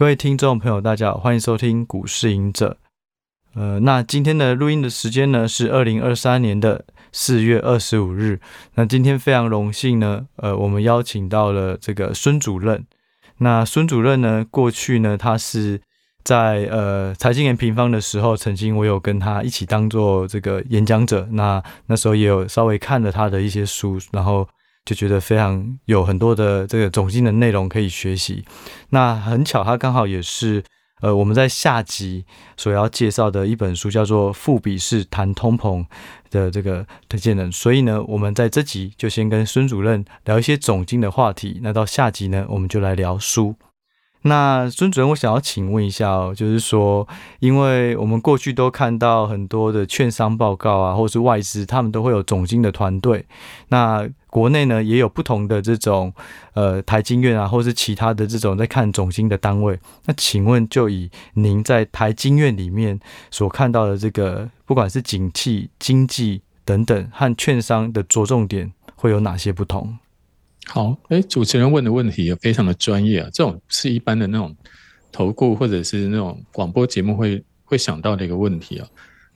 各位听众朋友，大家好，欢迎收听股市赢者。呃，那今天的录音的时间呢是二零二三年的四月二十五日。那今天非常荣幸呢，呃，我们邀请到了这个孙主任。那孙主任呢，过去呢，他是在呃财经研平方的时候，曾经我有跟他一起当做这个演讲者。那那时候也有稍微看了他的一些书，然后。就觉得非常有很多的这个总经的内容可以学习。那很巧，他刚好也是呃我们在下集所要介绍的一本书，叫做《富比士谈通膨》的这个推荐人。所以呢，我们在这集就先跟孙主任聊一些总经的话题。那到下集呢，我们就来聊书。那孙主任，我想要请问一下哦，就是说，因为我们过去都看到很多的券商报告啊，或是外资，他们都会有总经的团队。那国内呢，也有不同的这种呃台经院啊，或是其他的这种在看总经的单位。那请问，就以您在台经院里面所看到的这个，不管是景气、经济等等，和券商的着重点会有哪些不同？好，哎，主持人问的问题也非常的专业啊，这种是一般的那种投顾或者是那种广播节目会会想到的一个问题啊。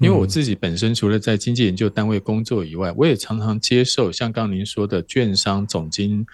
因为我自己本身除了在经济研究单位工作以外，我也常常接受像刚刚您说的券商总经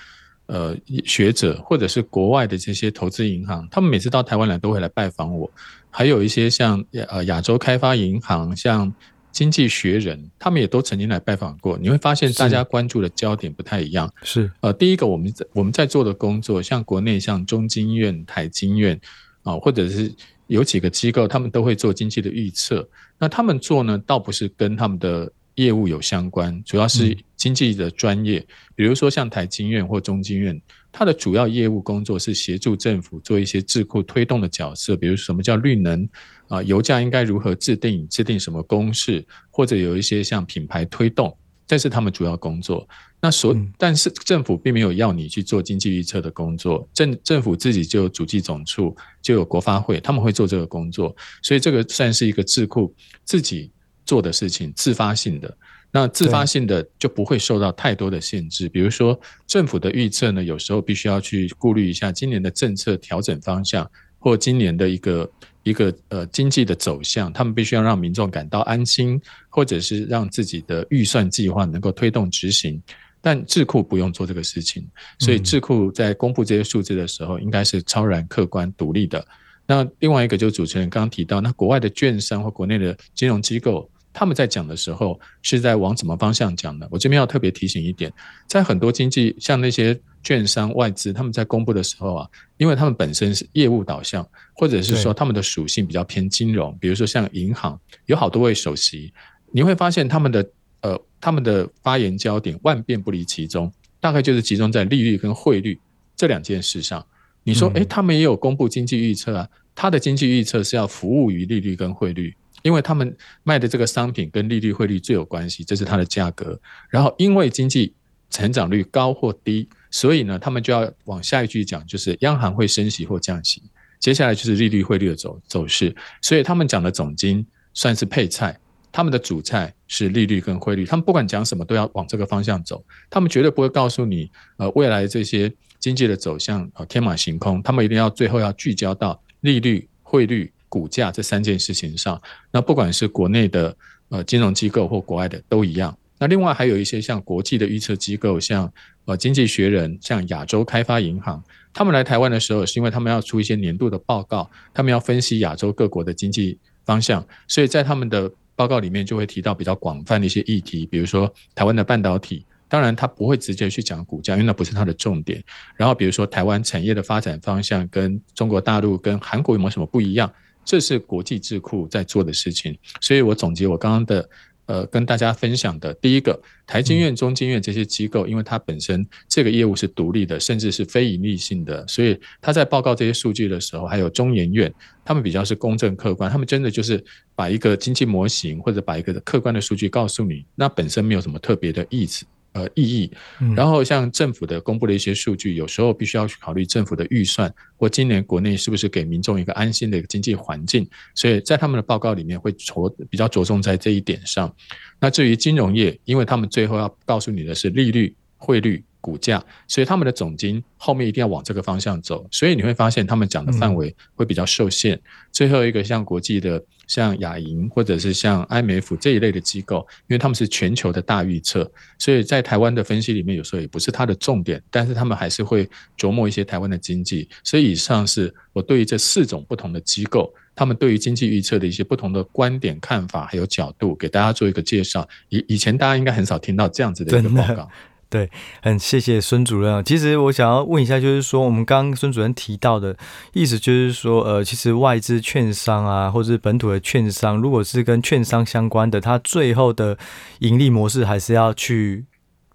呃学者，或者是国外的这些投资银行，他们每次到台湾来都会来拜访我，还有一些像呃亚洲开发银行，像。经济学人，他们也都曾经来拜访过。你会发现，大家关注的焦点不太一样。是呃，第一个，我们在我们在做的工作，像国内像中经院、台经院啊、呃，或者是有几个机构，他们都会做经济的预测。那他们做呢，倒不是跟他们的业务有相关，主要是经济的专业。嗯、比如说像台经院或中经院，它的主要业务工作是协助政府做一些智库推动的角色，比如什么叫绿能。啊，油价应该如何制定？制定什么公式？或者有一些像品牌推动，这是他们主要工作。那所，但是政府并没有要你去做经济预测的工作，政政府自己就有主计总处，就有国发会，他们会做这个工作。所以这个算是一个智库自己做的事情，自发性的。那自发性的就不会受到太多的限制。比如说政府的预测呢，有时候必须要去顾虑一下今年的政策调整方向，或今年的一个。一个呃经济的走向，他们必须要让民众感到安心，或者是让自己的预算计划能够推动执行。但智库不用做这个事情，所以智库在公布这些数字的时候，应该是超然客观独立的。那另外一个就是主持人刚刚提到，那国外的券商或国内的金融机构。他们在讲的时候是在往什么方向讲呢？我这边要特别提醒一点，在很多经济像那些券商外资，他们在公布的时候啊，因为他们本身是业务导向，或者是说他们的属性比较偏金融，比如说像银行有好多位首席，你会发现他们的呃他们的发言焦点万变不离其宗，大概就是集中在利率跟汇率这两件事上。你说，诶，他们也有公布经济预测啊，他的经济预测是要服务于利率跟汇率。因为他们卖的这个商品跟利率汇率最有关系，这是它的价格。然后因为经济成长率高或低，所以呢，他们就要往下一句讲，就是央行会升息或降息。接下来就是利率汇率的走走势。所以他们讲的总金算是配菜，他们的主菜是利率跟汇率。他们不管讲什么都要往这个方向走，他们绝对不会告诉你，呃，未来这些经济的走向呃天马行空。他们一定要最后要聚焦到利率、汇率。股价这三件事情上，那不管是国内的呃金融机构或国外的都一样。那另外还有一些像国际的预测机构，像呃经济学人、像亚洲开发银行，他们来台湾的时候，是因为他们要出一些年度的报告，他们要分析亚洲各国的经济方向，所以在他们的报告里面就会提到比较广泛的一些议题，比如说台湾的半导体。当然，他不会直接去讲股价，因为那不是他的重点。然后，比如说台湾产业的发展方向跟中国大陆、跟韩国有没有什么不一样？这是国际智库在做的事情，所以我总结我刚刚的，呃，跟大家分享的第一个，台经院、中经院这些机构，因为它本身这个业务是独立的，甚至是非盈利性的，所以他在报告这些数据的时候，还有中研院，他们比较是公正客观，他们真的就是把一个经济模型或者把一个客观的数据告诉你，那本身没有什么特别的意思。呃，意义。然后像政府的公布的一些数据，有时候必须要去考虑政府的预算，或今年国内是不是给民众一个安心的一个经济环境。所以在他们的报告里面会着比较着重在这一点上。那至于金融业，因为他们最后要告诉你的是利率汇率。股价，所以他们的总金后面一定要往这个方向走，所以你会发现他们讲的范围会比较受限。嗯、最后一个像国际的，像亚银或者是像 IMF 这一类的机构，因为他们是全球的大预测，所以在台湾的分析里面有时候也不是它的重点，但是他们还是会琢磨一些台湾的经济。所以以上是我对于这四种不同的机构，他们对于经济预测的一些不同的观点看法还有角度，给大家做一个介绍。以以前大家应该很少听到这样子的一个报告。对，很谢谢孙主任。其实我想要问一下，就是说，我们刚刚孙主任提到的意思，就是说，呃，其实外资券商啊，或者是本土的券商，如果是跟券商相关的，它最后的盈利模式还是要去。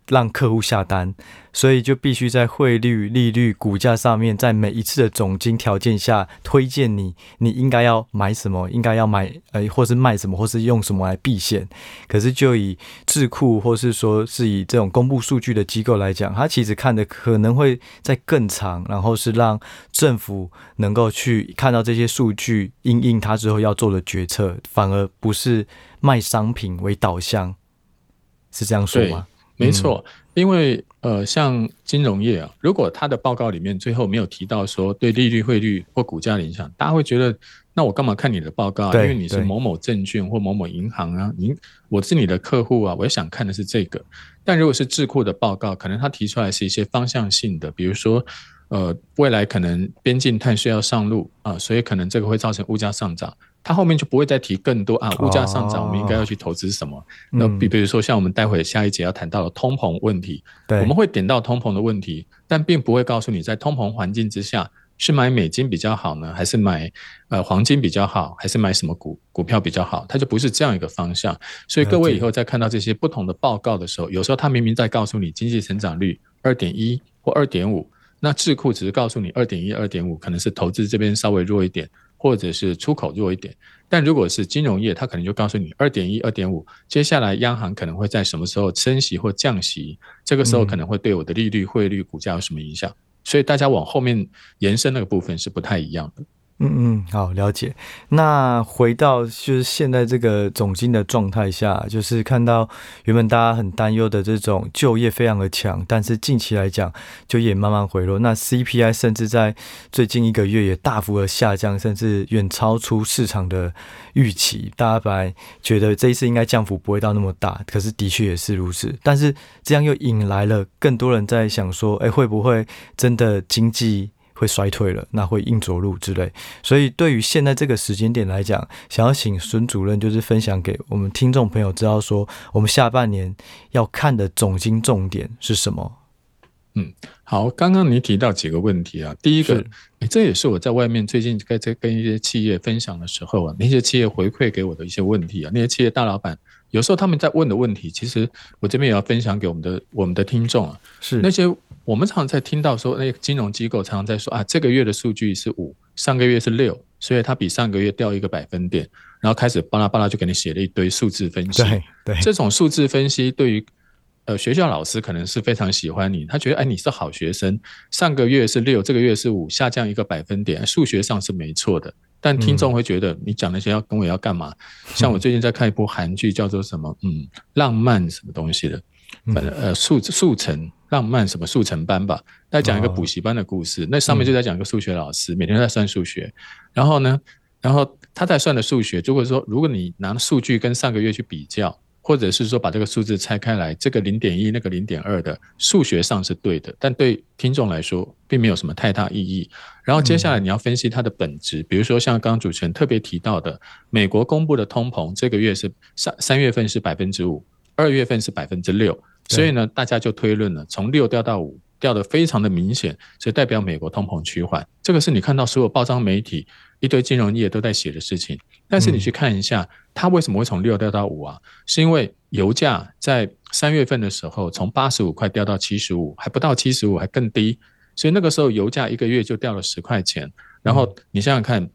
让客户下单，所以就必须在汇率、利率、股价上面，在每一次的总金条件下推荐你，你应该要买什么，应该要买，呃，或是卖什么，或是用什么来避险。可是就以智库，或是说是以这种公布数据的机构来讲，它其实看的可能会在更长，然后是让政府能够去看到这些数据，因应它之后要做的决策，反而不是卖商品为导向，是这样说吗？没错，因为呃，像金融业啊，如果他的报告里面最后没有提到说对利率、汇率或股价的影响，大家会觉得，那我干嘛看你的报告啊？因为你是某某证券或某某银行啊，您我是你的客户啊，我也想看的是这个。但如果是智库的报告，可能他提出来是一些方向性的，比如说呃，未来可能边境碳税要上路啊，所以可能这个会造成物价上涨。他后面就不会再提更多啊，物价上涨，我们应该要去投资什么？哦、那比比如说像我们待会下一节要谈到的通膨问题，对，我们会点到通膨的问题，但并不会告诉你在通膨环境之下是买美金比较好呢，还是买呃黄金比较好，还是买什么股股票比较好？它就不是这样一个方向。所以各位以后在看到这些不同的报告的时候，有时候它明明在告诉你经济成长率二点一或二点五，那智库只是告诉你二点一、二点五，可能是投资这边稍微弱一点。或者是出口弱一点，但如果是金融业，它可能就告诉你二点一、二点五，接下来央行可能会在什么时候升息或降息，这个时候可能会对我的利率、汇率、股价有什么影响？所以大家往后面延伸那个部分是不太一样的。嗯嗯，好，了解。那回到就是现在这个总经的状态下，就是看到原本大家很担忧的这种就业非常的强，但是近期来讲就业慢慢回落。那 CPI 甚至在最近一个月也大幅的下降，甚至远超出市场的预期。大家本来觉得这一次应该降幅不会到那么大，可是的确也是如此。但是这样又引来了更多人在想说，哎，会不会真的经济？会衰退了，那会硬着陆之类。所以对于现在这个时间点来讲，想要请孙主任就是分享给我们听众朋友知道说，我们下半年要看的总经重点是什么？嗯，好，刚刚你提到几个问题啊，第一个，这也是我在外面最近在在跟一些企业分享的时候啊，那些企业回馈给我的一些问题啊，那些企业大老板有时候他们在问的问题，其实我这边也要分享给我们的我们的听众啊，是那些。我们常常在听到说，那个金融机构常常在说啊，这个月的数据是五，上个月是六，所以它比上个月掉一个百分点，然后开始巴拉巴拉就给你写了一堆数字分析。对对，这种数字分析对于呃学校老师可能是非常喜欢你，他觉得哎，你是好学生，上个月是六，这个月是五，下降一个百分点，数学上是没错的。但听众会觉得你讲那些要跟我要干嘛？像我最近在看一部韩剧，叫做什么？嗯，浪漫什么东西的。反正呃，速速成浪漫什么速成班吧，在讲一个补习班的故事。哦、那上面就在讲一个数学老师，每天在算数学。然后呢，然后他在算的数学，如果说如果你拿数据跟上个月去比较，或者是说把这个数字拆开来，这个零点一，那个零点二的数学上是对的，但对听众来说并没有什么太大意义。然后接下来你要分析它的本质，比如说像刚刚主持人特别提到的，美国公布的通膨这个月是三三月份是百分之五。二月份是百分之六，所以呢，大家就推论了，从六掉到五，掉得非常的明显，所以代表美国通膨趋缓。这个是你看到所有报章媒体一堆金融业都在写的事情。但是你去看一下，它为什么会从六掉到五啊？是因为油价在三月份的时候从八十五块掉到七十五，还不到七十五，还更低。所以那个时候油价一个月就掉了十块钱。然后你想想看。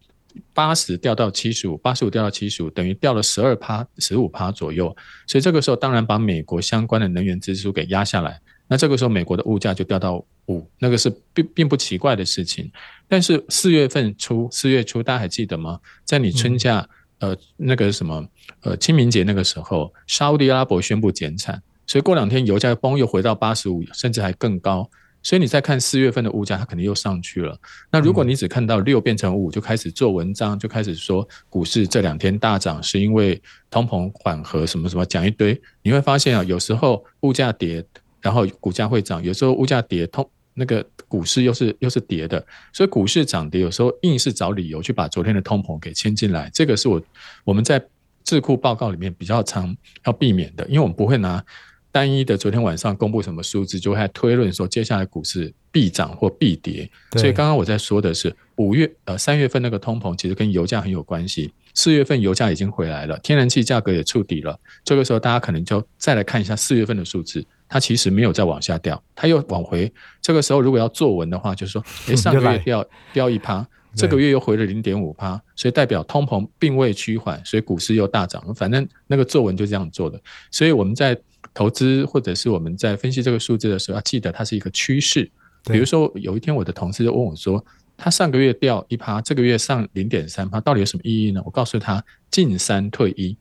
八十掉到七十五，八十五掉到七十五，等于掉了十二趴、十五趴左右。所以这个时候当然把美国相关的能源支出给压下来。那这个时候美国的物价就掉到五，那个是并并不奇怪的事情。但是四月份初，四月初大家还记得吗？在你春假，呃，那个什么，呃，清明节那个时候，沙乌地阿拉伯宣布减产。所以过两天油价崩又回到八十五，甚至还更高。所以你再看四月份的物价，它肯定又上去了。那如果你只看到六变成五，就开始做文章，就开始说股市这两天大涨是因为通膨缓和，什么什么讲一堆，你会发现啊，有时候物价跌，然后股价会涨；有时候物价跌，通那个股市又是又是跌的。所以股市涨跌有时候硬是找理由去把昨天的通膨给牵进来，这个是我我们在智库报告里面比较常要避免的，因为我们不会拿。单一的昨天晚上公布什么数字，就会推论说接下来股市必涨或必跌。所以刚刚我在说的是五月呃三月份那个通膨其实跟油价很有关系。四月份油价已经回来了，天然气价格也触底了。这个时候大家可能就再来看一下四月份的数字，它其实没有再往下掉，它又往回。这个时候如果要作文的话，就是说，诶，上个月掉掉一趴，这个月又回了零点五趴，所以代表通膨并未趋缓，所以股市又大涨。反正那个作文就这样做的。所以我们在。投资或者是我们在分析这个数字的时候，要记得它是一个趋势。比如说，有一天我的同事就问我说：“他上个月掉一趴，这个月上零点三趴，到底有什么意义呢？”我告诉他：“进三退一，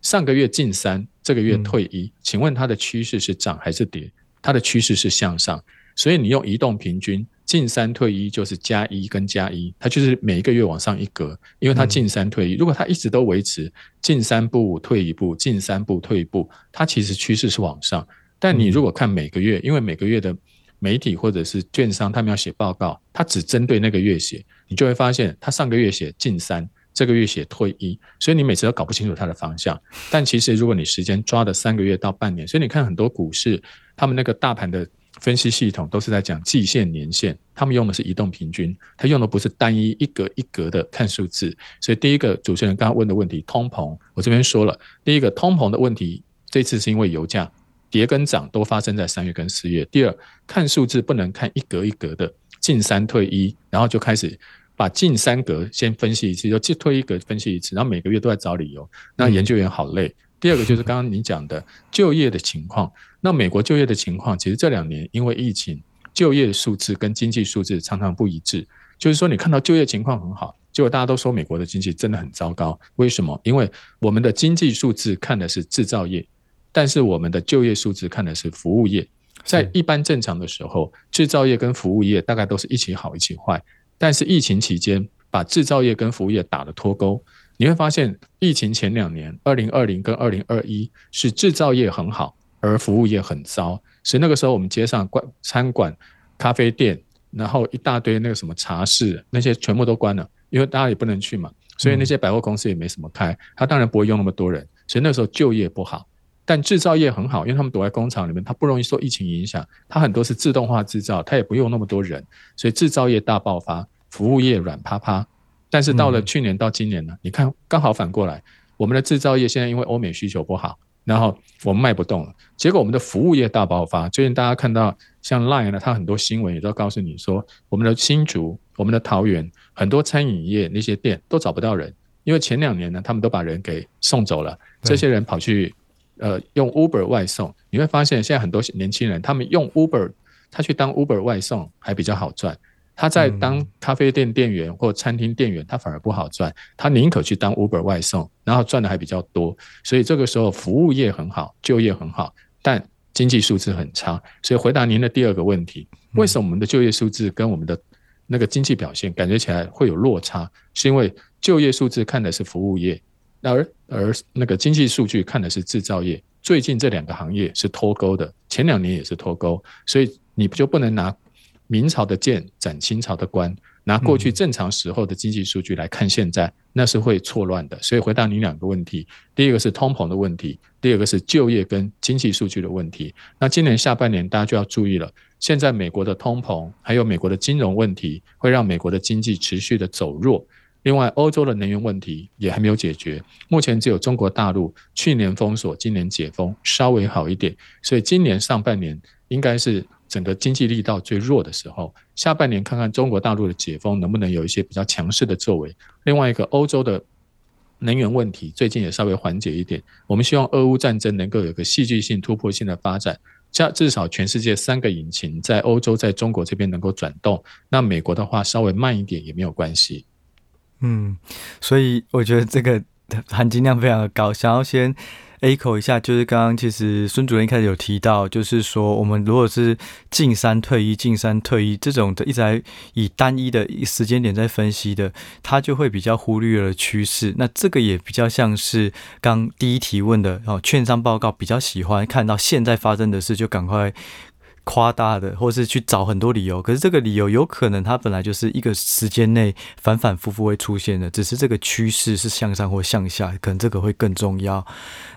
上个月进三，这个月退一，请问它的趋势是涨还是跌？它的趋势是向上，所以你用移动平均。”进三退一就是加一跟加一，它就是每一个月往上一格，因为它进三退一。如果它一直都维持进三步退一步，进三步退一步，它其实趋势是往上。但你如果看每个月，因为每个月的媒体或者是券商他们要写报告，它只针对那个月写，你就会发现它上个月写进三，这个月写退一，所以你每次都搞不清楚它的方向。但其实如果你时间抓的三个月到半年，所以你看很多股市，他们那个大盘的。分析系统都是在讲季线、年线，他们用的是移动平均，他用的不是单一一格一格的看数字。所以第一个主持人刚刚问的问题，通膨，我这边说了，第一个通膨的问题，这次是因为油价跌跟涨都发生在三月跟四月。第二，看数字不能看一格一格的进三退一，然后就开始把进三格先分析一次，就进退一格分析一次，然后每个月都在找理由，那研究员好累。第二个就是刚刚你讲的就业的情况。那美国就业的情况，其实这两年因为疫情，就业数字跟经济数字常常不一致。就是说，你看到就业情况很好，结果大家都说美国的经济真的很糟糕。为什么？因为我们的经济数字看的是制造业，但是我们的就业数字看的是服务业。在一般正常的时候，制造业跟服务业大概都是一起好一起坏。但是疫情期间，把制造业跟服务业打得脱钩。你会发现，疫情前两年，二零二零跟二零二一是制造业很好，而服务业很糟。所以那个时候，我们街上关餐馆、咖啡店，然后一大堆那个什么茶室，那些全部都关了，因为大家也不能去嘛。所以那些百货公司也没什么开，他当然不会用那么多人。所以那时候就业不好，但制造业很好，因为他们躲在工厂里面，他不容易受疫情影响。他很多是自动化制造，他也不用那么多人，所以制造业大爆发，服务业软趴趴。但是到了去年到今年呢，你看刚好反过来，我们的制造业现在因为欧美需求不好，然后我们卖不动了，结果我们的服务业大爆发。最近大家看到像 Line 呢，它很多新闻也都告诉你说，我们的新竹、我们的桃园很多餐饮业那些店都找不到人，因为前两年呢，他们都把人给送走了，这些人跑去呃用 Uber 外送。你会发现现在很多年轻人他们用 Uber，他去当 Uber 外送还比较好赚。他在当咖啡店店员或餐厅店员，他反而不好赚。他宁可去当 Uber 外送，然后赚的还比较多。所以这个时候服务业很好，就业很好，但经济数字很差。所以回答您的第二个问题，为什么我们的就业数字跟我们的那个经济表现感觉起来会有落差？是因为就业数字看的是服务业，而而那个经济数据看的是制造业。最近这两个行业是脱钩的，前两年也是脱钩，所以你就不能拿。明朝的剑斩清朝的官，拿过去正常时候的经济数据来看现在，那是会错乱的。所以回答你两个问题：第一个是通膨的问题，第二个是就业跟经济数据的问题。那今年下半年大家就要注意了。现在美国的通膨还有美国的金融问题，会让美国的经济持续的走弱。另外，欧洲的能源问题也还没有解决，目前只有中国大陆去年封锁，今年解封，稍微好一点。所以今年上半年应该是。整个经济力道最弱的时候，下半年看看中国大陆的解封能不能有一些比较强势的作为。另外一个，欧洲的能源问题最近也稍微缓解一点。我们希望俄乌战争能够有个戏剧性、突破性的发展，加至少全世界三个引擎在欧洲、在中国这边能够转动。那美国的话稍微慢一点也没有关系。嗯，所以我觉得这个含金量非常的高，想要先。Echo 一下，就是刚刚其实孙主任一开始有提到，就是说我们如果是进三退一、进三退一这种的，一直在以单一的时间点在分析的，他就会比较忽略了趋势。那这个也比较像是刚第一提问的哦，券商报告比较喜欢看到现在发生的事就赶快。夸大的，或是去找很多理由，可是这个理由有可能它本来就是一个时间内反反复复会出现的，只是这个趋势是向上或向下，可能这个会更重要。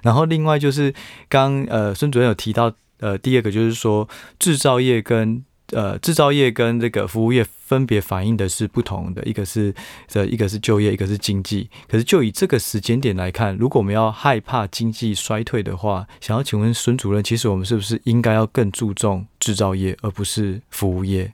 然后另外就是刚呃孙主任有提到，呃第二个就是说制造业跟。呃，制造业跟这个服务业分别反映的是不同的，一个是这一个是就业，一个是经济。可是就以这个时间点来看，如果我们要害怕经济衰退的话，想要请问孙主任，其实我们是不是应该要更注重制造业，而不是服务业？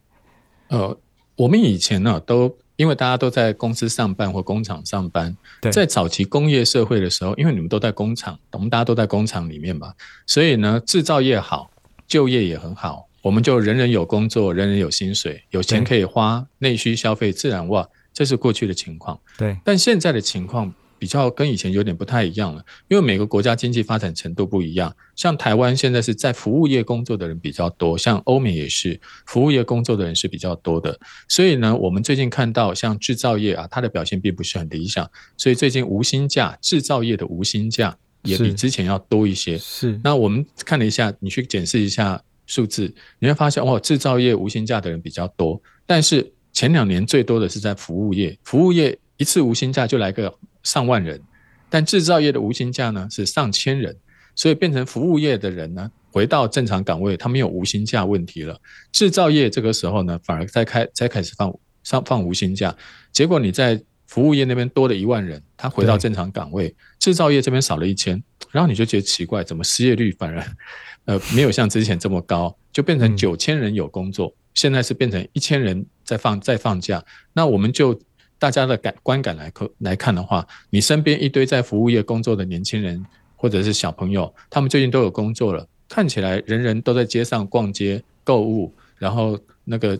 呃，我们以前呢，都因为大家都在公司上班或工厂上班，在早期工业社会的时候，因为你们都在工厂，我们大家都在工厂里面嘛，所以呢，制造业好，就业也很好。我们就人人有工作，人人有薪水，有钱可以花，内需消费自然旺，这是过去的情况。对，但现在的情况比较跟以前有点不太一样了，因为每个国家经济发展程度不一样。像台湾现在是在服务业工作的人比较多，像欧美也是服务业工作的人是比较多的。所以呢，我们最近看到像制造业啊，它的表现并不是很理想，所以最近无薪假，制造业的无薪假也比之前要多一些。是，是，那我们看了一下，你去检视一下。数字你会发现，哦，制造业无薪假的人比较多，但是前两年最多的是在服务业，服务业一次无薪假就来个上万人，但制造业的无薪假呢是上千人，所以变成服务业的人呢回到正常岗位，他没有无薪假问题了。制造业这个时候呢反而在开在开始放上放无薪假，结果你在服务业那边多了一万人，他回到正常岗位，制造业这边少了一千，然后你就觉得奇怪，怎么失业率反而？呃，没有像之前这么高，就变成九千人有工作，嗯，现在是变成一千人在放在放假。那我们就大家的感观感来看来看的话，你身边一堆在服务业工作的年轻人或者是小朋友，他们最近都有工作了，看起来人人都在街上逛街购物，然后那个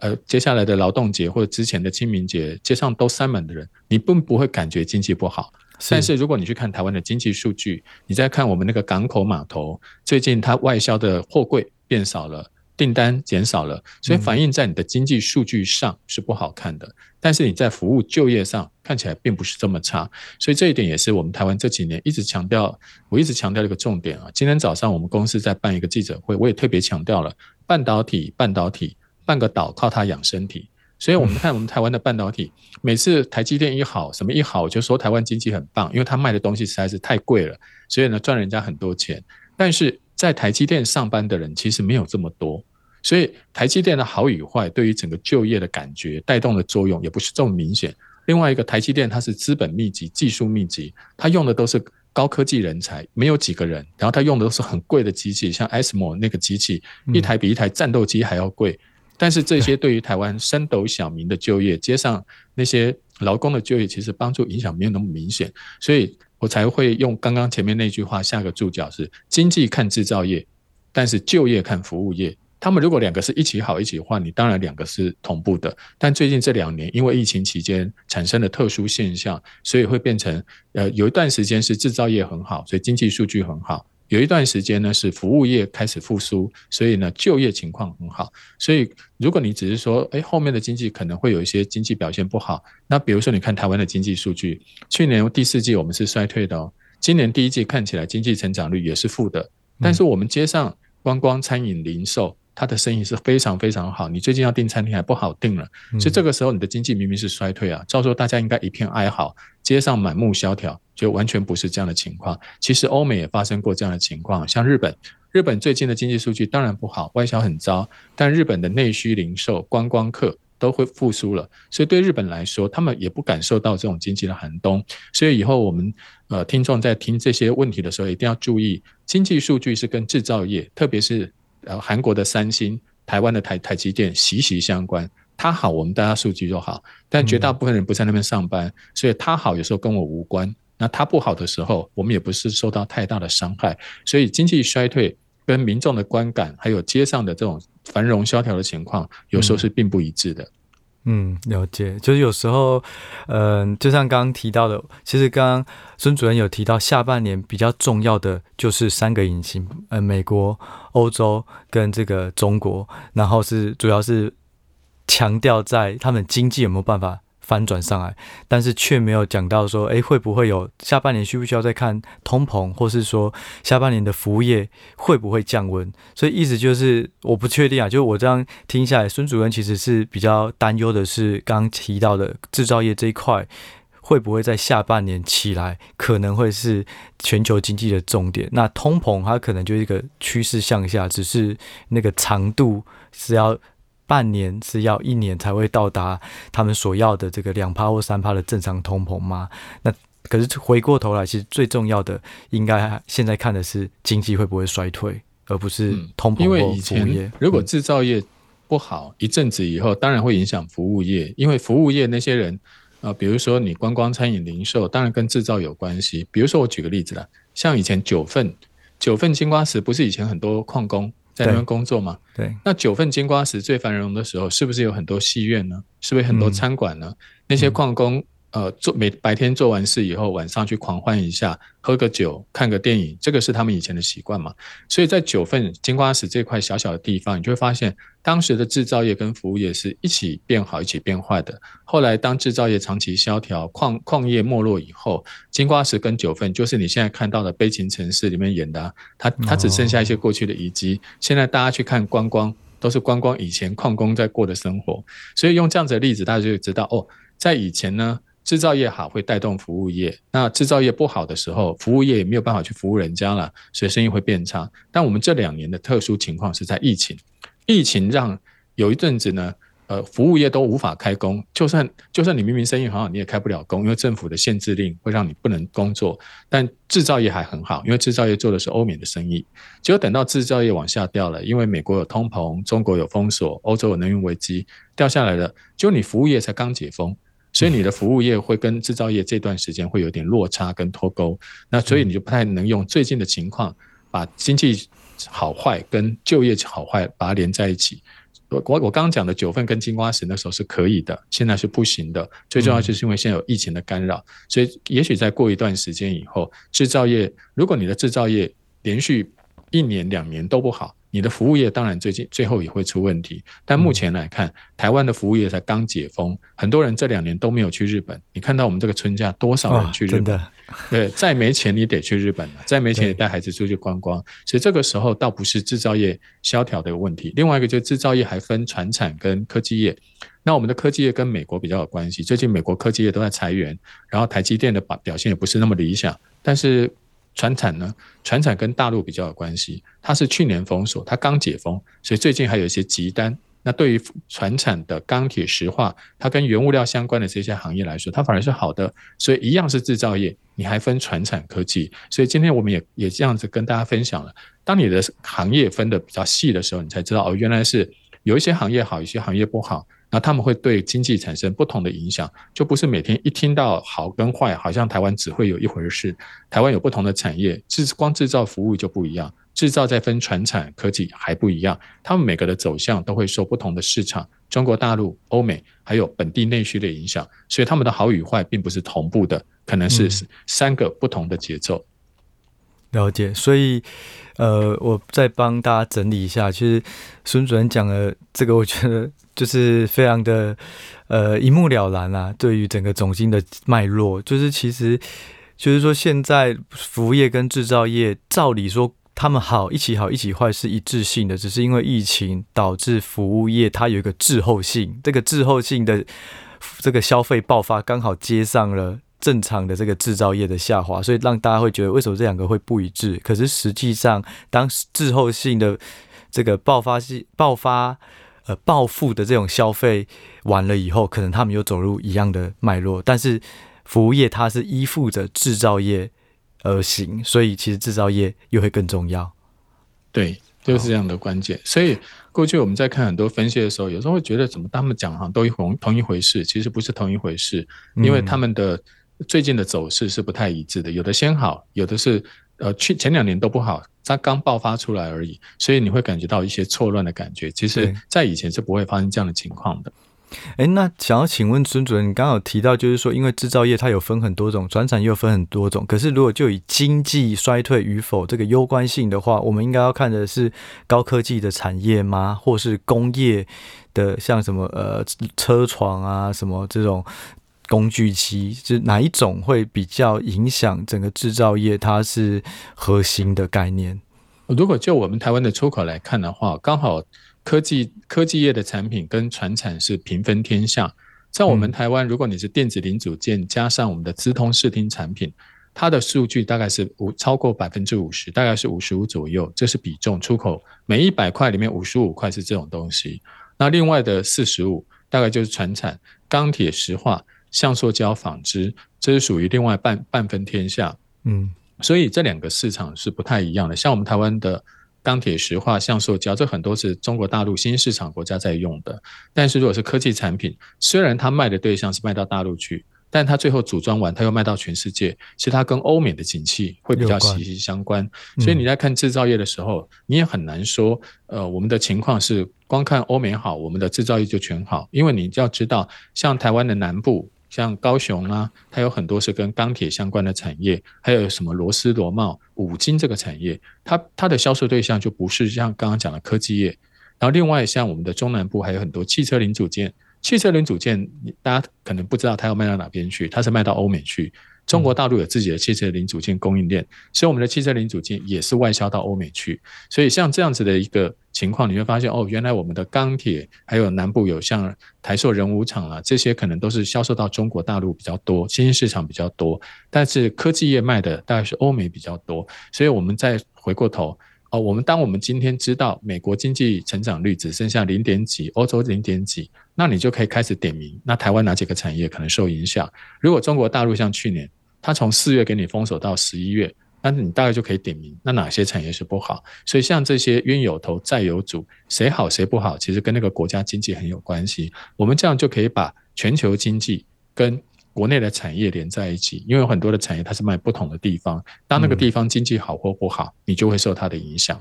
呃接下来的劳动节或者之前的清明节，街上都塞满的人，你并不会感觉经济不好。但是如果你去看台湾的经济数据，你再看我们那个港口码头，最近它外销的货柜变少了，订单减少了，所以反映在你的经济数据上是不好看的。但是你在服务就业上看起来并不是这么差，所以这一点也是我们台湾这几年一直强调，我一直强调的一个重点啊。今天早上我们公司在办一个记者会，我也特别强调了半导体，半导体，半个岛靠它养身体。所以，我们看我们台湾的半导体，每次台积电一好，什么一好，就说台湾经济很棒，因为他卖的东西实在是太贵了，所以呢赚人家很多钱。但是在台积电上班的人其实没有这么多，所以台积电的好与坏，对于整个就业的感觉带动的作用也不是这么明显。另外一个，台积电它是资本密集、技术密集，它用的都是高科技人才，没有几个人，然后它用的都是很贵的机器，像 ASML 那个机器，一台比一台战斗机还要贵。但是这些对于台湾升斗小民的就业，街上那些劳工的就业，其实帮助影响没有那么明显，所以我才会用刚刚前面那句话下个注脚是：经济看制造业，但是就业看服务业。他们如果两个是一起好一起坏，你当然两个是同步的。但最近这两年因为疫情期间产生了特殊现象，所以会变成呃有一段时间是制造业很好，所以经济数据很好。有一段时间呢，是服务业开始复苏，所以呢，就业情况很好。所以，如果你只是说，哎，后面的经济可能会有一些经济表现不好，那比如说，你看台湾的经济数据，去年第四季我们是衰退的哦，今年第一季看起来经济成长率也是负的，但是我们街上观光、餐饮、零售。他的生意是非常非常好，你最近要订餐厅还不好订了，所以这个时候你的经济明明是衰退啊，照说大家应该一片哀嚎，街上满目萧条，就完全不是这样的情况。其实欧美也发生过这样的情况，像日本，日本最近的经济数据当然不好，外销很糟，但日本的内需零售、观光客都会复苏了，所以对日本来说，他们也不感受到这种经济的寒冬。所以以后我们呃听众在听这些问题的时候，一定要注意，经济数据是跟制造业，特别是。呃，韩国的三星、台湾的台台积电息息相关。他好，我们大家数据就好。但绝大部分人不在那边上班，嗯、所以他好有时候跟我无关。那他不好的时候，我们也不是受到太大的伤害。所以经济衰退跟民众的观感，还有街上的这种繁荣萧条的情况，有时候是并不一致的。嗯，嗯了解。就是有时候，嗯、就像刚刚提到的，其实刚刚孙主任有提到，下半年比较重要的就是三个引擎，呃，美国、欧洲跟这个中国，然后是主要是强调在他们经济有没有办法。翻转上来，但是却没有讲到说，诶，会不会有下半年需不需要再看通膨，或是说下半年的服务业会不会降温？所以意思就是我不确定啊。就我这样听下来，孙主任其实是比较担忧的是刚刚提到的制造业这一块会不会在下半年起来，可能会是全球经济的重点。那通膨它可能就是一个趋势向下，只是那个长度是要。半年是要一年才会到达他们所要的这个两趴或三趴的正常通膨吗？那可是回过头来，其实最重要的应该现在看的是经济会不会衰退，而不是通膨。因为以前如果制造业不好，一阵子以后当然会影响服务业，因为服务业那些人啊、呃，比如说你观光、餐饮、零售，当然跟制造有关系。比如说我举个例子啦，像以前九份、九份金瓜石，不是以前很多矿工。在那边工作嘛？对，那九份金瓜石最繁荣的时候，是不是有很多戏院呢？是不是很多餐馆呢？嗯、那些矿工。呃，做每白天做完事以后，晚上去狂欢一下，喝个酒，看个电影，这个是他们以前的习惯嘛。所以在九份金瓜石这块小小的地方，你就会发现，当时的制造业跟服务业是一起变好，一起变坏的。后来当制造业长期萧条，矿矿业没落以后，金瓜石跟九份就是你现在看到的《悲情城市》里面演的，它它只剩下一些过去的遗迹。现在大家去看观光，都是观光以前矿工在过的生活。所以用这样子的例子，大家就会知道哦，在以前呢。制造业好会带动服务业，那制造业不好的时候，服务业也没有办法去服务人家了，所以生意会变差。但我们这两年的特殊情况是在疫情，疫情让有一阵子呢，呃，服务业都无法开工，就算就算你明明生意很好，你也开不了工，因为政府的限制令会让你不能工作。但制造业还很好，因为制造业做的是欧美的生意。结果等到制造业往下掉了，因为美国有通膨，中国有封锁，欧洲有能源危机，掉下来了，就你服务业才刚解封。所以你的服务业会跟制造业这段时间会有点落差跟脱钩，那所以你就不太能用最近的情况把经济好坏跟就业好坏把它连在一起。我我我刚刚讲的九份跟金瓜石那时候是可以的，现在是不行的。最重要就是因为现在有疫情的干扰，所以也许再过一段时间以后，制造业如果你的制造业连续一年两年都不好。你的服务业当然最近最后也会出问题，但目前来看，台湾的服务业才刚解封，很多人这两年都没有去日本。你看到我们这个春假多少人去日本？对，再没钱你得去日本了，再没钱也带孩子出去观光。所以这个时候倒不是制造业萧条的问题，另外一个就是制造业还分传产跟科技业。那我们的科技业跟美国比较有关系，最近美国科技业都在裁员，然后台积电的表表现也不是那么理想，但是。船产呢？船产跟大陆比较有关系，它是去年封锁，它刚解封，所以最近还有一些急单。那对于船产的钢铁、石化，它跟原物料相关的这些行业来说，它反而是好的。所以一样是制造业，你还分船产科技。所以今天我们也也这样子跟大家分享了，当你的行业分得比较细的时候，你才知道哦，原来是有一些行业好，有些行业不好。那他们会对经济产生不同的影响，就不是每天一听到好跟坏，好像台湾只会有一回事。台湾有不同的产业，制光制造服务就不一样，制造再分传产科技还不一样，他们每个的走向都会受不同的市场，中国大陆、欧美还有本地内需的影响，所以他们的好与坏并不是同步的，可能是三个不同的节奏。嗯、了解，所以。呃，我再帮大家整理一下，其实孙主任讲的这个，我觉得就是非常的呃一目了然啦。对于整个总经的脉络，就是其实就是说，现在服务业跟制造业，照理说他们好一起好一起坏是一致性的，只是因为疫情导致服务业它有一个滞后性，这个滞后性的这个消费爆发刚好接上了。正常的这个制造业的下滑，所以让大家会觉得为什么这两个会不一致？可是实际上，当滞后性的这个爆发性爆发呃暴富的这种消费完了以后，可能他们又走入一样的脉络。但是服务业它是依附着制造业而行，所以其实制造业又会更重要。对，就是这样的关键。所以过去我们在看很多分析的时候，有时候会觉得怎么他们讲好像都一同同一回事，其实不是同一回事，因为他们的。最近的走势是不太一致的，有的先好，有的是呃去前两年都不好，它刚爆发出来而已，所以你会感觉到一些错乱的感觉。其实，在以前是不会发生这样的情况的。哎，那想要请问孙主任，你刚刚有提到，就是说，因为制造业它有分很多种，转产又分很多种。可是，如果就以经济衰退与否这个攸关性的话，我们应该要看的是高科技的产业吗？或是工业的，像什么呃车床啊，什么这种工具机，就哪一种会比较影响整个制造业？它是核心的概念。如果就我们台湾的出口来看的话，刚好。科技科技业的产品跟船产是平分天下，在我们台湾，如果你是电子零组件加上我们的资通视听产品，它的数据大概是五超过百分之五十，大概是五十五左右，这是比重。出口每一百块里面五十五块是这种东西，那另外的四十五大概就是船产，钢铁、石化、橡塑胶、纺织，这是属于另外半半分天下。嗯，所以这两个市场是不太一样的。像我们台湾的。钢铁、石化、橡塑胶，这很多是中国大陆新市场国家在用的。但是如果是科技产品，虽然它卖的对象是卖到大陆去，但它最后组装完，它又卖到全世界。其实它跟欧美的景气会比较息息相关。关所以你在看制造业的时候，嗯、你也很难说，呃，我们的情况是光看欧美好，我们的制造业就全好。因为你要知道，像台湾的南部。像高雄啊，它有很多是跟钢铁相关的产业，还有什么螺丝螺帽、五金这个产业，它它的销售对象就不是像刚刚讲的科技业。然后另外像我们的中南部还有很多汽车零组件，汽车零组件大家可能不知道它要卖到哪边去，它是卖到欧美去。中国大陆有自己的汽车零组件供应链，所以我们的汽车零组件也是外销到欧美去。所以像这样子的一个情况，你会发现哦，原来我们的钢铁还有南部有像台塑人武厂啊，这些可能都是销售到中国大陆比较多，新兴市场比较多。但是科技业卖的大概是欧美比较多。所以我们再回过头哦，我们当我们今天知道美国经济成长率只剩下零点几，欧洲零点几，那你就可以开始点名，那台湾哪几个产业可能受影响？如果中国大陆像去年。它从四月给你封锁到十一月，那你大概就可以点名，那哪些产业是不好？所以像这些冤有头债有主，谁好谁不好，其实跟那个国家经济很有关系。我们这样就可以把全球经济跟国内的产业连在一起，因为有很多的产业它是卖不同的地方，当那个地方经济好或不好，你就会受它的影响。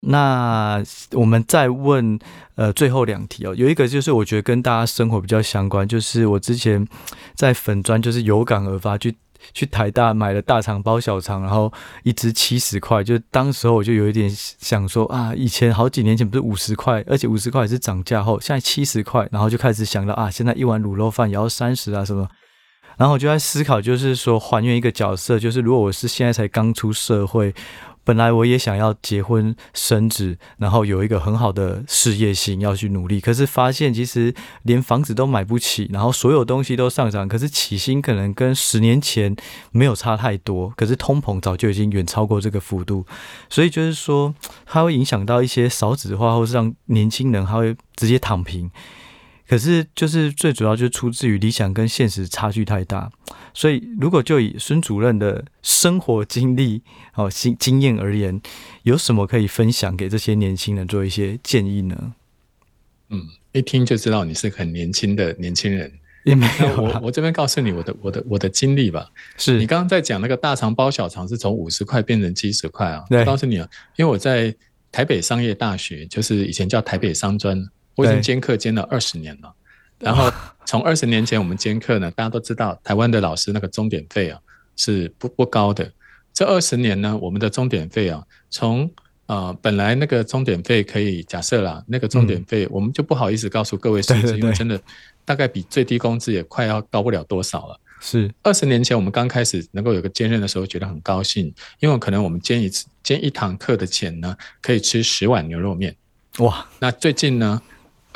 那我们再问呃最后两题哦，有一个就是我觉得跟大家生活比较相关，就是我之前在粉砖就是有感而发去。去台大买了大肠包小肠，然后一只七十块，就当时候我就有一点想说啊，以前好几年前不是五十块，而且五十块也是涨价后，现在七十块，然后就开始想到啊，现在一碗卤肉饭也要三十啊什么，然后我就在思考，就是说还原一个角色，就是如果我是现在才刚出社会。本来我也想要结婚生子，然后有一个很好的事业心要去努力，可是发现其实连房子都买不起，然后所有东西都上涨，可是起薪可能跟十年前没有差太多，可是通膨早就已经远超过这个幅度，所以就是说它会影响到一些少子化，或是让年轻人他会直接躺平。可是，就是最主要就是出自于理想跟现实差距太大，所以如果就以孙主任的生活经历、哦经经验而言，有什么可以分享给这些年轻人做一些建议呢？嗯，一听就知道你是很年轻的年轻人，也没有。我我这边告诉你我的我的我的经历吧。是你刚刚在讲那个大肠包小肠是从五十块变成七十块啊？对，我告诉你啊，因为我在台北商业大学，就是以前叫台北商专。我已经兼课兼了二十年了，然后从二十年前我们兼课呢，大家都知道台湾的老师那个钟点费啊是不不高的。这二十年呢，我们的钟点费啊，从呃本来那个钟点费可以假设啦，那个钟点费我们就不好意思告诉各位数字，因为真的大概比最低工资也快要高不了多少了。是二十年前我们刚开始能够有个兼任的时候，觉得很高兴，因为可能我们兼一次兼一堂课的钱呢，可以吃十碗牛肉面。哇，那最近呢？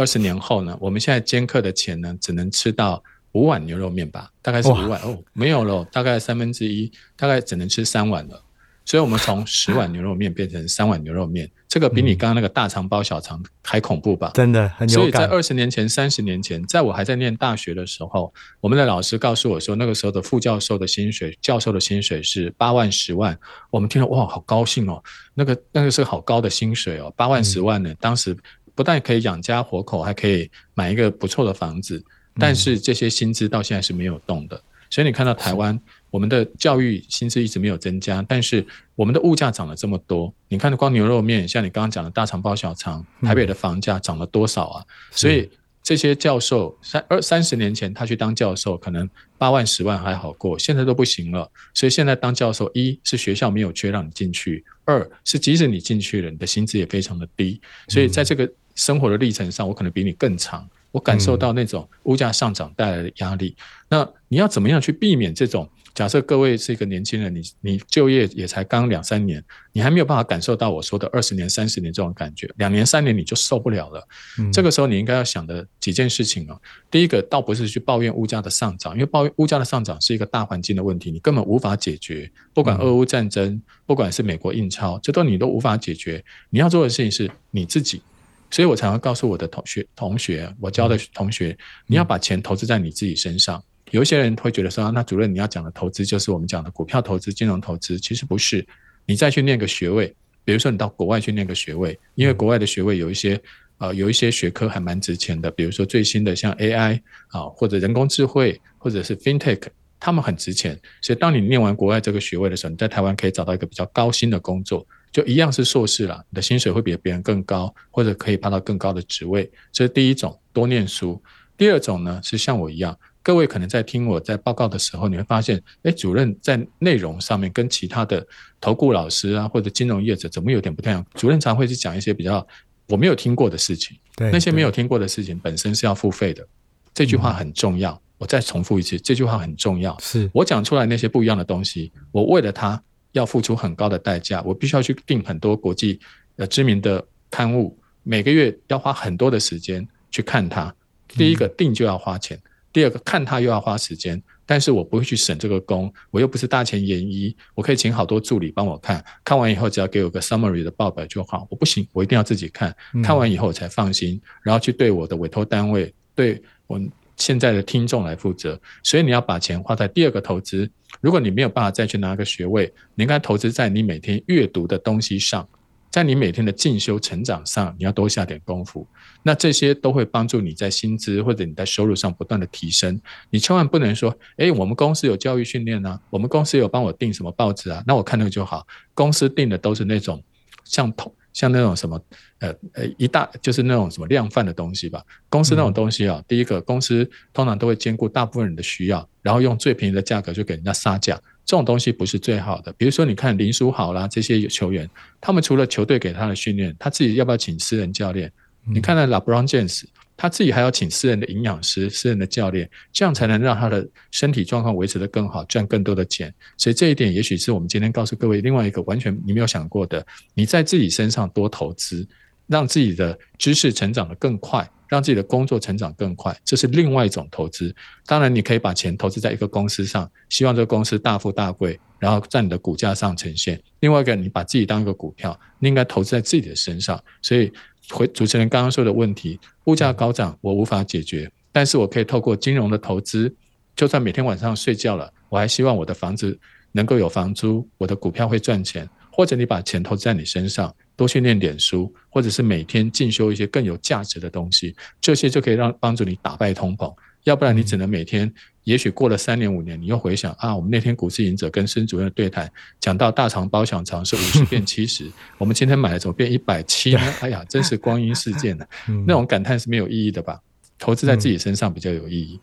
二十年后呢，我们现在兼课的钱呢，只能吃到五碗牛肉面吧，大概是五碗哦，没有了，大概三分之一，大概只能吃三碗了。所以，我们从十碗牛肉面变成三碗牛肉面，这个比你刚刚那个大肠包小肠还恐怖吧？真的很有。所以在二十年前、三十年前，在我还在念大学的时候，我们的老师告诉我说，那个时候的副教授的薪水、教授的薪水是八万、十万。我们听了哇，好高兴哦，那个那个是好高的薪水哦，八万、十万呢，当时。不但可以养家活口，还可以买一个不错的房子，但是这些薪资到现在是没有动的。所以你看到台湾，我们的教育薪资一直没有增加，但是我们的物价涨了这么多。你看，光牛肉面，像你刚刚讲的大肠包小肠，台北的房价涨了多少啊？所以这些教授三二三十年前他去当教授，可能八万十万还好过，现在都不行了。所以现在当教授，一是学校没有缺让你进去，二是即使你进去了，你的薪资也非常的低。所以在这个生活的历程上，我可能比你更长。我感受到那种物价上涨带来的压力。那你要怎么样去避免这种？假设各位是一个年轻人，你你就业也才刚两三年，你还没有办法感受到我说的二十年、三十年这种感觉，两年、三年你就受不了了。嗯、这个时候你应该要想的几件事情哦。第一个倒不是去抱怨物价的上涨，因为抱怨物价的上涨是一个大环境的问题，你根本无法解决。不管俄乌战争，不管是美国印钞，这都你都无法解决。你要做的事情是你自己，所以我常常告诉我的同学、同学，我教的同学，你要把钱投资在你自己身上。有一些人会觉得说，那主任你要讲的投资就是我们讲的股票投资、金融投资，其实不是。你再去念个学位，比如说你到国外去念个学位，因为国外的学位有一些呃有一些学科还蛮值钱的，比如说最新的像 AI 啊，或者人工智慧，或者是 FinTech，他们很值钱。所以当你念完国外这个学位的时候，你在台湾可以找到一个比较高薪的工作，就一样是硕士啦，你的薪水会比别人更高，或者可以爬到更高的职位。这是第一种，多念书。第二种呢，是像我一样。各位可能在听我在报告的时候，你会发现，哎，主任在内容上面跟其他的投顾老师啊，或者金融业者怎么有点不太一样？主任常会去讲一些比较我没有听过的事情，那些没有听过的事情本身是要付费的。这句话很重要，我再重复一次，这句话很重要。是我讲出来那些不一样的东西，我为了它要付出很高的代价，我必须要去订很多国际呃知名的刊物，每个月要花很多的时间去看它。第一个订就要花钱。第二个，看它又要花时间，但是我不会去省这个工，我又不是大前研一，我可以请好多助理帮我看，看完以后只要给我个 summary 的报表就好。我不行，我一定要自己看，看完以后我才放心，然后去对我的委托单位，对我现在的听众来负责。所以你要把钱花在第二个投资，如果你没有办法再去拿个学位，你应该投资在你每天阅读的东西上。在你每天的进修成长上，你要多下点功夫。那这些都会帮助你在薪资或者你在收入上不断的提升。你千万不能说，诶，我们公司有教育训练啊，我们公司有帮我订什么报纸啊，那我看那个就好。公司订的都是那种像同像那种什么呃呃一大就是那种什么量贩的东西吧。公司那种东西啊，第一个公司通常都会兼顾大部分人的需要，然后用最便宜的价格就给人家杀价。这种东西不是最好的。比如说，你看林书豪啦，这些球员，他们除了球队给他的训练，他自己要不要请私人教练？嗯、你看那 LeBron James，他自己还要请私人的营养师、私人的教练，这样才能让他的身体状况维持得更好，赚更多的钱。所以这一点，也许是我们今天告诉各位另外一个完全你没有想过的：你在自己身上多投资，让自己的知识成长得更快。让自己的工作成长更快，这是另外一种投资。当然，你可以把钱投资在一个公司上，希望这个公司大富大贵，然后在你的股价上呈现。另外一个，你把自己当一个股票，你应该投资在自己的身上。所以，回主持人刚刚说的问题，物价高涨，我无法解决，但是我可以透过金融的投资，就算每天晚上睡觉了，我还希望我的房子能够有房租，我的股票会赚钱。或者你把钱投资在你身上，多去练点书，或者是每天进修一些更有价值的东西，这些就可以让帮助你打败通膨。要不然你只能每天，也许过了三年五年，你又回想啊，我们那天股市赢者跟孙主任的对谈，讲到大肠包小肠是五十变七十，我们今天买了怎么变一百七呢？哎呀，真是光阴似箭呢，那种感叹是没有意义的吧？投资在自己身上比较有意义。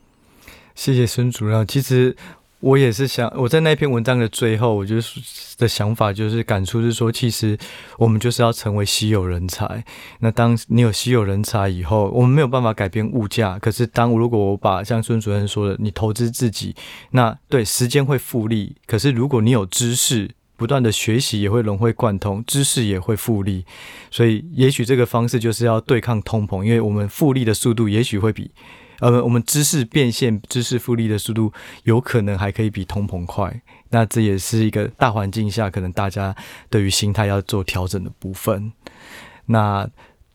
谢谢孙主任，其实。我也是想，我在那篇文章的最后，我就是的想法就是感触是说，其实我们就是要成为稀有人才。那当你有稀有人才以后，我们没有办法改变物价。可是当如果我把像孙主任说的，你投资自己，那对时间会复利。可是如果你有知识，不断的学习也会融会贯通，知识也会复利。所以也许这个方式就是要对抗通膨，因为我们复利的速度也许会比。呃，我们知识变现、知识复利的速度有可能还可以比通膨快，那这也是一个大环境下可能大家对于心态要做调整的部分。那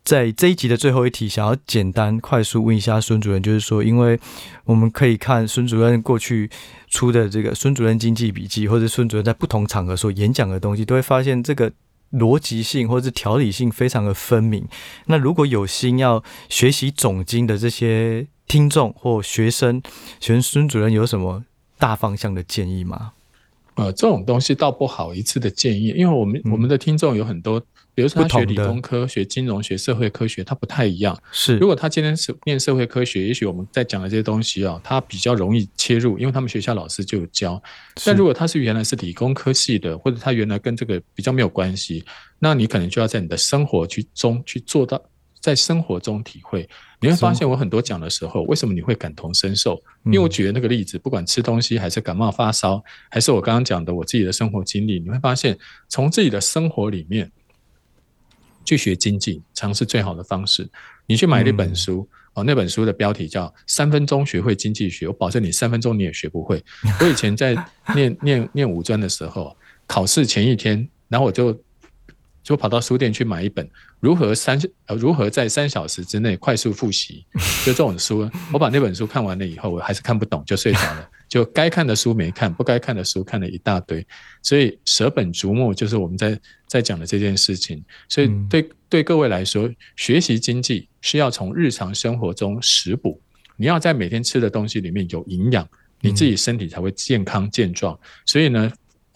在这一集的最后一题，想要简单快速问一下孙主任，就是说，因为我们可以看孙主任过去出的这个《孙主任经济笔记》，或者孙主任在不同场合所演讲的东西，都会发现这个逻辑性或者是条理性非常的分明。那如果有心要学习总经的这些，听众或学生，选孙主任有什么大方向的建议吗？呃，这种东西倒不好一次的建议，因为我们、嗯、我们的听众有很多比如说他学理工科、学金融、学社会科学，他不太一样。是，如果他今天是念社会科学，也许我们在讲的这些东西啊，他比较容易切入，因为他们学校老师就有教。但如果他是原来是理工科系的，或者他原来跟这个比较没有关系，那你可能就要在你的生活去中去做到。在生活中体会，你会发现我很多讲的时候，为什么你会感同身受？因为我举的那个例子，不管吃东西，还是感冒发烧，还是我刚刚讲的我自己的生活经历，你会发现，从自己的生活里面去学经济，尝试最好的方式。你去买一本书哦，那本书的标题叫《三分钟学会经济学》，我保证你三分钟你也学不会。我以前在 念念念五专的时候，考试前一天，然后我就。就跑到书店去买一本如何三呃如何在三小时之内快速复习，就这种书，我把那本书看完了以后，我还是看不懂，就睡着了。就该看的书没看，不该看的书看了一大堆，所以舍本逐末就是我们在在讲的这件事情。所以对对各位来说，学习经济是要从日常生活中食补，你要在每天吃的东西里面有营养，你自己身体才会健康健壮。所以呢。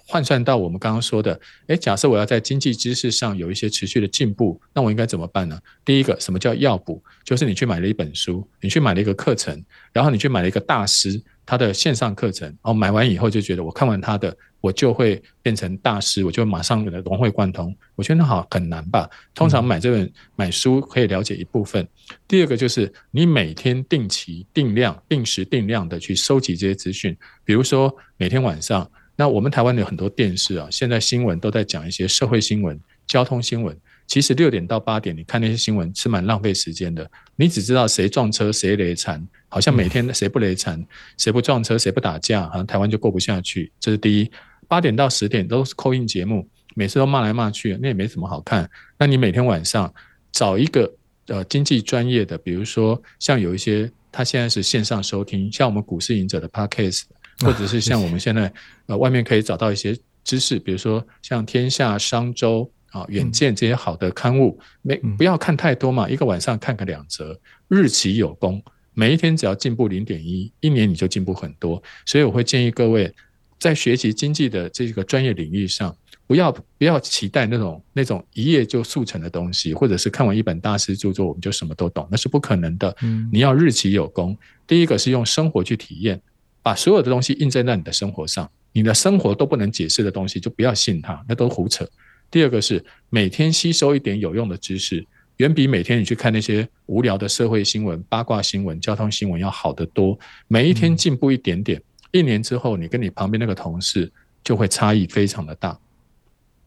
换算到我们刚刚说的，诶，假设我要在经济知识上有一些持续的进步，那我应该怎么办呢？第一个，什么叫药补？就是你去买了一本书，你去买了一个课程，然后你去买了一个大师他的线上课程，然后买完以后就觉得我看完他的，我就会变成大师，我就马上融会贯通。我觉得那好很难吧？通常买这本买书可以了解一部分。第二个就是你每天定期定量、定时定量的去收集这些资讯，比如说每天晚上。那我们台湾有很多电视啊，现在新闻都在讲一些社会新闻、交通新闻。其实六点到八点，你看那些新闻是蛮浪费时间的。你只知道谁撞车、谁雷残，好像每天谁不雷残、谁不撞车、谁不打架，好像台湾就过不下去。这是第一。八点到十点都是 call in 节目，每次都骂来骂去，那也没什么好看。那你每天晚上找一个呃经济专业的，比如说像有一些他现在是线上收听，像我们股市赢者的 podcast。或者是像我们现在呃外面可以找到一些知识，比如说像天下商周啊、远见这些好的刊物，没不要看太多嘛，一个晚上看个两则，日期有功，每一天只要进步零点一，一年你就进步很多。所以我会建议各位在学习经济的这个专业领域上，不要不要期待那种那种一夜就速成的东西，或者是看完一本大师著作我们就什么都懂，那是不可能的。嗯你要日期有功，第一个是用生活去体验。把所有的东西印证在你的生活上，你的生活都不能解释的东西，就不要信它，那都胡扯。第二个是每天吸收一点有用的知识，远比每天你去看那些无聊的社会新闻、八卦新闻、交通新闻要好得多。每一天进步一点点，一年之后，你跟你旁边那个同事就会差异非常的大。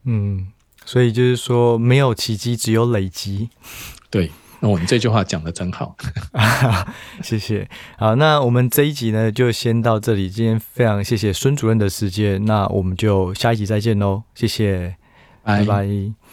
嗯，所以就是说，没有奇迹，只有累积。对。那我们这句话讲的真好，谢谢。好，那我们这一集呢，就先到这里。今天非常谢谢孙主任的时间，那我们就下一集再见喽，谢谢，拜拜。拜拜。